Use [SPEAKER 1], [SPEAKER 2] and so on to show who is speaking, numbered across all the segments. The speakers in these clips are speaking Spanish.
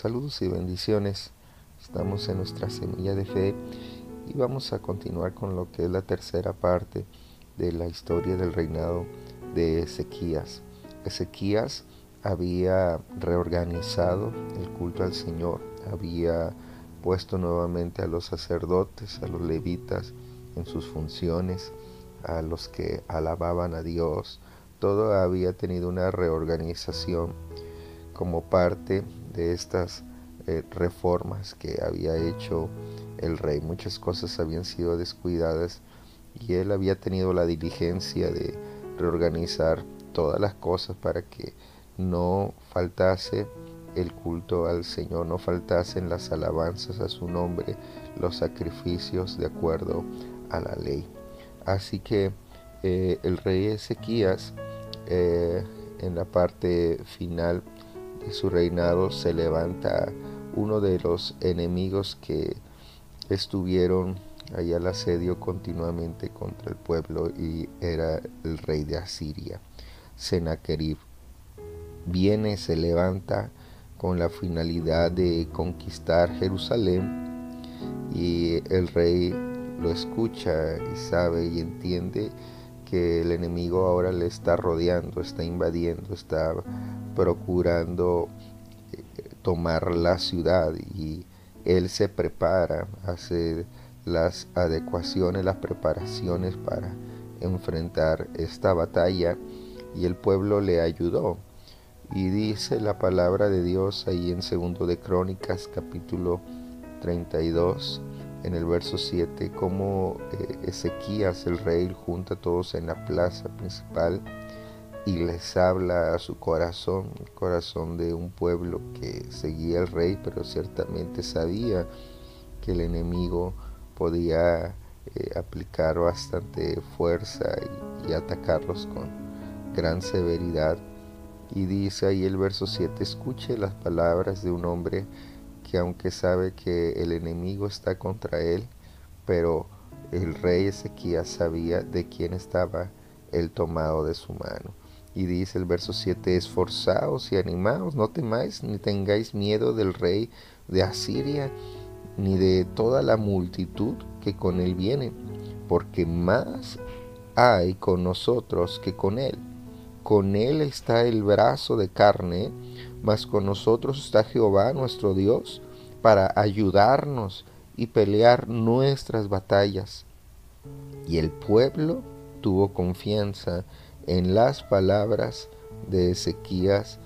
[SPEAKER 1] Saludos y bendiciones. Estamos en nuestra semilla de fe y vamos a continuar con lo que es la tercera parte de la historia del reinado de Ezequías. Ezequías había reorganizado el culto al Señor, había puesto nuevamente a los sacerdotes, a los levitas en sus funciones, a los que alababan a Dios. Todo había tenido una reorganización como parte de estas eh, reformas que había hecho el rey. Muchas cosas habían sido descuidadas y él había tenido la diligencia de reorganizar todas las cosas para que no faltase el culto al Señor, no faltasen las alabanzas a su nombre, los sacrificios de acuerdo a la ley. Así que eh, el rey Ezequías eh, en la parte final su reinado se levanta uno de los enemigos que estuvieron ahí al asedio continuamente contra el pueblo y era el rey de Asiria, Sennacherib. Viene, se levanta con la finalidad de conquistar Jerusalén y el rey lo escucha y sabe y entiende que el enemigo ahora le está rodeando, está invadiendo, está procurando eh, tomar la ciudad y él se prepara, hace las adecuaciones, las preparaciones para enfrentar esta batalla y el pueblo le ayudó. Y dice la palabra de Dios ahí en segundo de Crónicas capítulo 32 en el verso 7 como eh, Ezequías el rey junta a todos en la plaza principal y les habla a su corazón, corazón de un pueblo que seguía al rey, pero ciertamente sabía que el enemigo podía eh, aplicar bastante fuerza y, y atacarlos con gran severidad. Y dice ahí el verso 7, escuche las palabras de un hombre que aunque sabe que el enemigo está contra él, pero el rey Ezequías sabía de quién estaba el tomado de su mano. Y dice el verso 7, esforzaos y animaos, no temáis ni tengáis miedo del rey de Asiria, ni de toda la multitud que con él viene, porque más hay con nosotros que con él. Con él está el brazo de carne, mas con nosotros está Jehová nuestro Dios para ayudarnos y pelear nuestras batallas. Y el pueblo tuvo confianza en las palabras de Ezequías,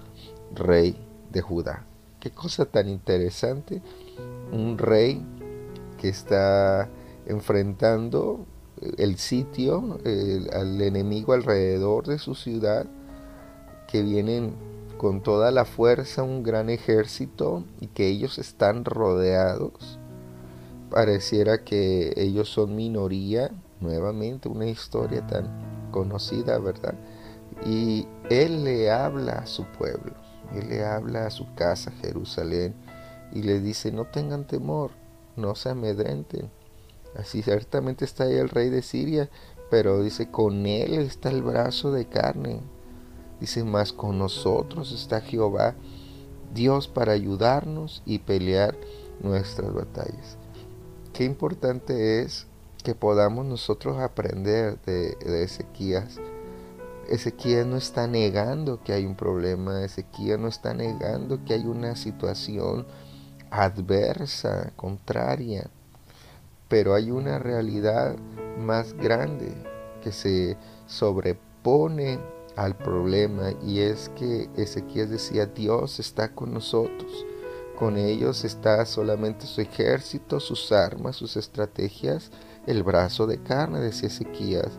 [SPEAKER 1] rey de Judá. Qué cosa tan interesante. Un rey que está enfrentando el sitio, al enemigo alrededor de su ciudad, que vienen con toda la fuerza un gran ejército y que ellos están rodeados. Pareciera que ellos son minoría, nuevamente una historia tan conocida, ¿verdad? Y él le habla a su pueblo, él le habla a su casa, Jerusalén, y le dice, no tengan temor, no se amedrenten. Así ciertamente está ahí el rey de Siria, pero dice, con él está el brazo de carne, Dice, más con nosotros está Jehová, Dios para ayudarnos y pelear nuestras batallas. Qué importante es que podamos nosotros aprender de, de Ezequías. No está negando que hay un problema, Ezequías no está negando que hay una situación adversa, contraria, pero hay una realidad más grande que se sobrepone al problema y es que Ezequiel decía Dios está con nosotros. Con ellos está solamente su ejército, sus armas, sus estrategias, el brazo de carne, decía Ezequías.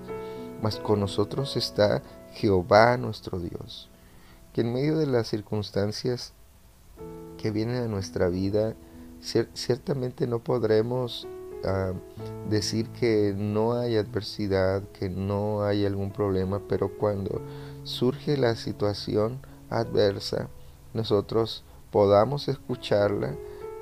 [SPEAKER 1] Mas con nosotros está Jehová nuestro Dios. Que en medio de las circunstancias que vienen a nuestra vida, ciertamente no podremos decir que no hay adversidad, que no hay algún problema, pero cuando surge la situación adversa, nosotros podamos escucharla,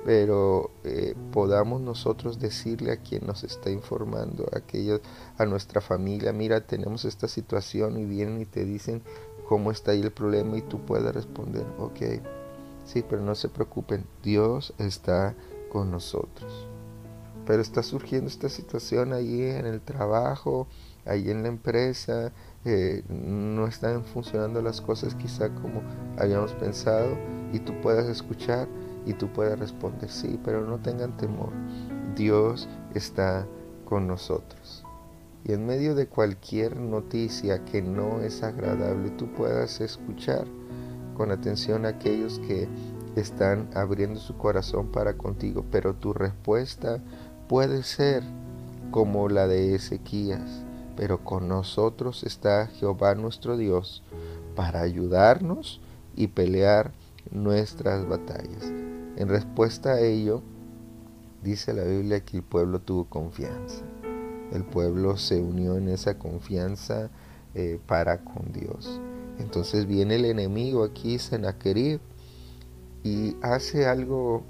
[SPEAKER 1] pero eh, podamos nosotros decirle a quien nos está informando, a, aquellos, a nuestra familia, mira, tenemos esta situación y vienen y te dicen cómo está ahí el problema y tú puedes responder, ok, Sí, pero no se preocupen, Dios está con nosotros. Pero está surgiendo esta situación allí en el trabajo, ahí en la empresa, eh, no están funcionando las cosas quizá como habíamos pensado y tú puedas escuchar y tú puedas responder sí, pero no tengan temor. Dios está con nosotros. Y en medio de cualquier noticia que no es agradable, tú puedas escuchar con atención a aquellos que están abriendo su corazón para contigo, pero tu respuesta puede ser como la de Ezequías, pero con nosotros está Jehová nuestro Dios para ayudarnos y pelear nuestras batallas. En respuesta a ello, dice la Biblia que el pueblo tuvo confianza. El pueblo se unió en esa confianza eh, para con Dios. Entonces viene el enemigo aquí, Sennacherib, y hace algo,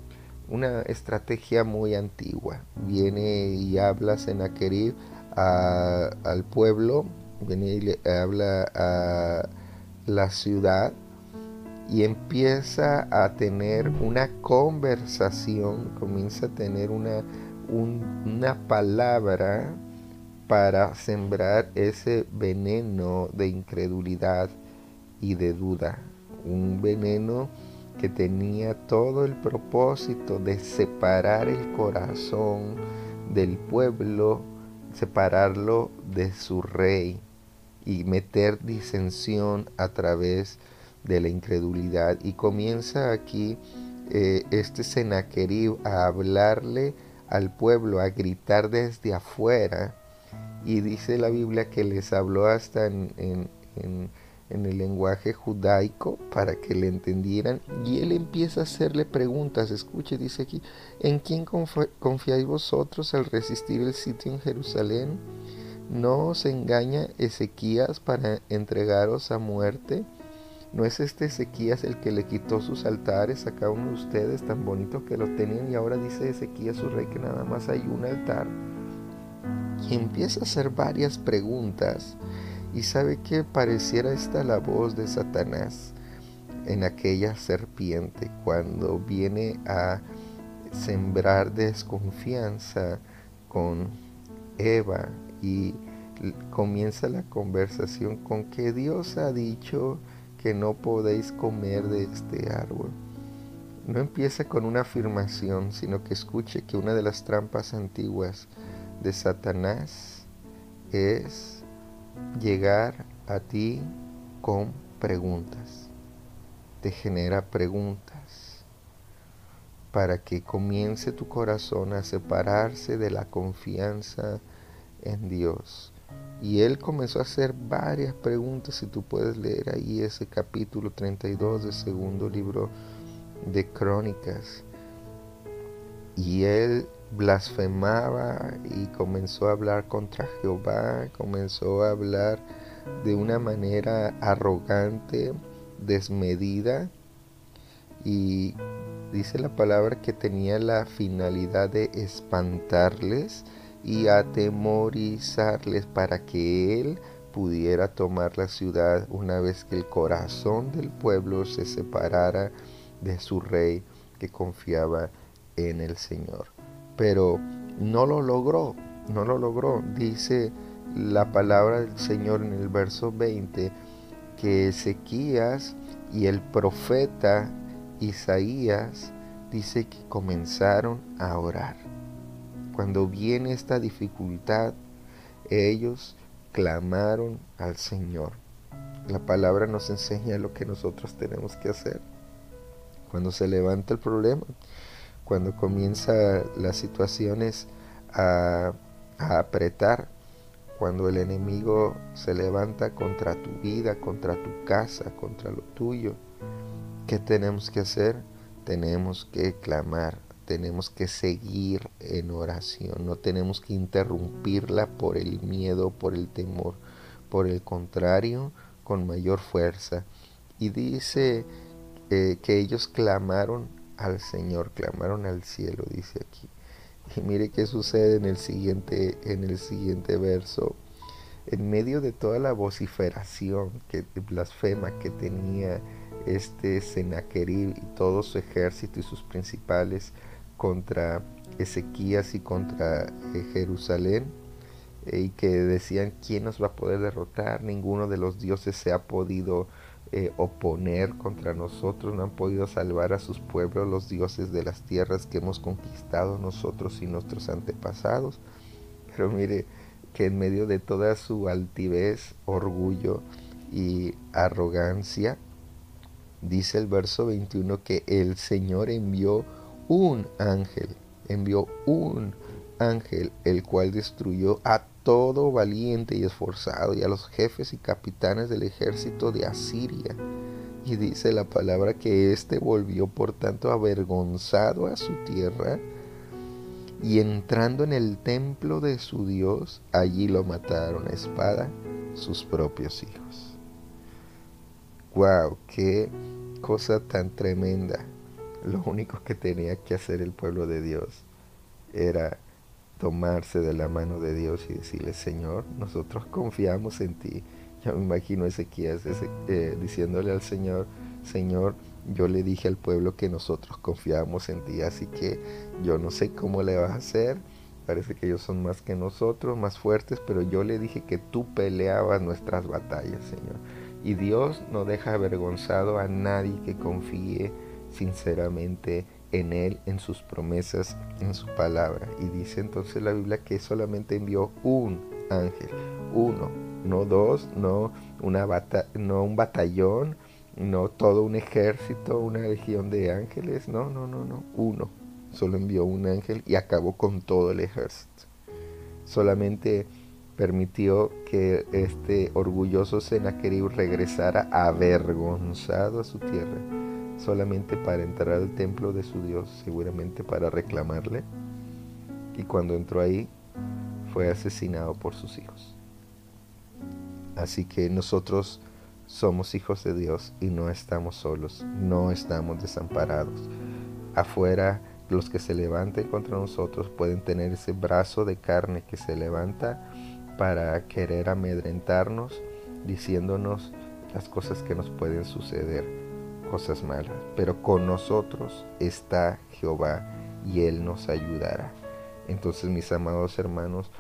[SPEAKER 1] una estrategia muy antigua. Viene y habla Sennacherib al pueblo, viene y le habla a la ciudad y empieza a tener una conversación, comienza a tener una, una palabra para sembrar ese veneno de incredulidad y de duda, un veneno que tenía todo el propósito de separar el corazón del pueblo, separarlo de su rey y meter disensión a través de la incredulidad. Y comienza aquí eh, este Senaquerib a hablarle al pueblo, a gritar desde afuera. Y dice la Biblia que les habló hasta en en el lenguaje judaico para que le entendieran y él empieza a hacerle preguntas. Escuche, dice aquí, ¿en quién confiáis vosotros al resistir el sitio en Jerusalén? ¿No os engaña Ezequías para entregaros a muerte? ¿No es este Ezequías el que le quitó sus altares a cada uno de ustedes tan bonitos que los tenían y ahora dice Ezequías su rey que nada más hay un altar? Y empieza a hacer varias preguntas y sabe que pareciera esta la voz de Satanás en aquella serpiente cuando viene a sembrar desconfianza con Eva y comienza la conversación con que Dios ha dicho que no podéis comer de este árbol. No empieza con una afirmación, sino que escuche que una de las trampas antiguas de Satanás es llegar a ti con preguntas. Te genera preguntas para que comience tu corazón a separarse de la confianza en Dios. Y él comenzó a hacer varias preguntas, si tú puedes leer ahí ese capítulo 32 del segundo libro de Crónicas. Y él blasfemaba y comenzó a hablar contra Jehová, comenzó a hablar de una manera arrogante, desmedida. Y dice la palabra que tenía la finalidad de espantarles y atemorizarles para que él pudiera tomar la ciudad una vez que el corazón del pueblo se separara de su rey que confiaba en el Señor pero no lo logró, no lo logró. Dice la palabra del Señor en el verso 20 que Ezequías y el profeta Isaías dice que comenzaron a orar. Cuando viene esta dificultad, ellos clamaron al Señor. La palabra nos enseña lo que nosotros tenemos que hacer. Cuando se levanta el problema, cuando comienza las situaciones a, apretar, cuando el enemigo se levanta contra tu vida, contra tu casa, contra lo tuyo, ¿qué tenemos que hacer? Tenemos que clamar, tenemos que seguir en oración, no tenemos que interrumpirla por el miedo, por el temor, por el contrario, con mayor fuerza. Y dice eh, que ellos clamaron al Señor, clamaron al cielo, dice aquí. Y mire qué sucede en el siguiente, en el siguiente verso. En medio de toda la vociferación que blasfema que tenía este Sennacherib y todo su ejército y sus principales contra Ezequías y contra eh, Jerusalén eh, y que decían quién nos va a poder derrotar, ninguno de los dioses se ha podido eh, oponer contra nosotros, no han podido salvar a sus pueblos, los dioses de las tierras que hemos conquistado nosotros y nuestros antepasados. Pero mire que en medio de toda su altivez, orgullo y arrogancia, dice el verso 21 que el Señor envió un ángel, envió un ángel, el cual destruyó a todo valiente y esforzado y a los jefes y capitanes del ejército de Asiria. Y dice la palabra que éste volvió por tanto avergonzado a su tierra y entrando en el templo de su Dios, allí lo mataron a espada sus propios hijos. ¡Wow! ¡Qué cosa tan tremenda! Lo único que tenía que hacer el pueblo de Dios era tomarse de la mano de Dios y decirle, Señor, nosotros confiamos en ti. Yo me imagino Ezequías eh, diciéndole al Señor, Señor, yo le dije al pueblo que nosotros confiamos en ti, así que yo no sé cómo le vas a hacer. Parece que ellos son más que nosotros, más fuertes, pero yo le dije que tú peleabas nuestras batallas, Señor. Y Dios no deja avergonzado a nadie que confíe sinceramente en Él, en sus promesas, en su palabra. Y dice entonces la Biblia que solamente envió un ángel, uno, no dos, no, una no un batallón, no todo un ejército, una legión de ángeles, no, no, no, no, uno. Solo envió un ángel y acabó con todo el ejército. Solamente permitió que este orgulloso Sennacherib regresara avergonzado a su tierra solamente para entrar al templo de su Dios, seguramente para reclamarle. Y cuando entró ahí, fue asesinado por sus hijos. Así que nosotros somos hijos de Dios y no estamos solos, no estamos desamparados. Afuera, los que se levanten contra nosotros pueden tener ese brazo de carne que se levanta para querer amedrentarnos, diciéndonos las cosas que nos pueden suceder cosas malas, pero con nosotros está Jehová y Él nos ayudará. Entonces, mis amados hermanos,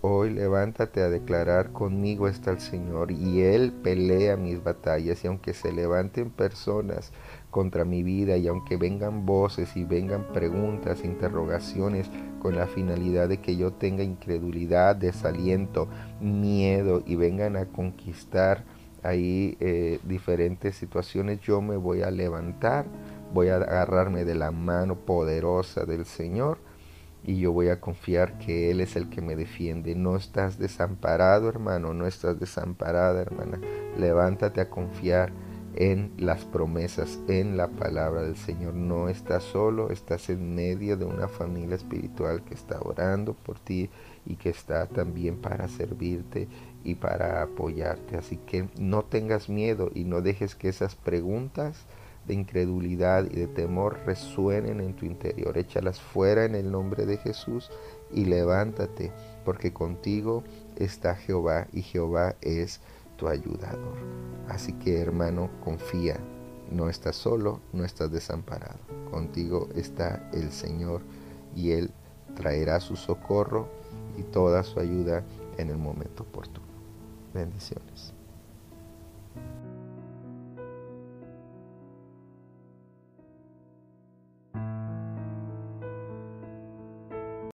[SPEAKER 1] hoy levántate a declarar conmigo está el Señor y Él pelea mis batallas y aunque se levanten personas contra mi vida y aunque vengan voces y vengan preguntas, interrogaciones con la finalidad de que yo tenga incredulidad, desaliento, miedo y vengan a conquistar hay eh, diferentes situaciones, yo me voy a levantar, voy a agarrarme de la mano poderosa del Señor y yo voy a confiar que Él es el que me defiende. No estás desamparado, hermano, no estás desamparada, hermana. Levántate a confiar en las promesas, en la palabra del Señor. No estás solo, estás en medio de una familia espiritual que está orando por ti y que está también para servirte y para apoyarte. Así que no tengas miedo y no dejes que esas preguntas de incredulidad y de temor resuenen en tu interior. Échalas fuera en el nombre de Jesús y levántate, porque contigo está Jehová y Jehová es tu ayudador. Así que hermano, confía, no estás solo, no estás desamparado. Contigo está el Señor y Él traerá su socorro y toda su ayuda en el momento oportuno. Bendiciones.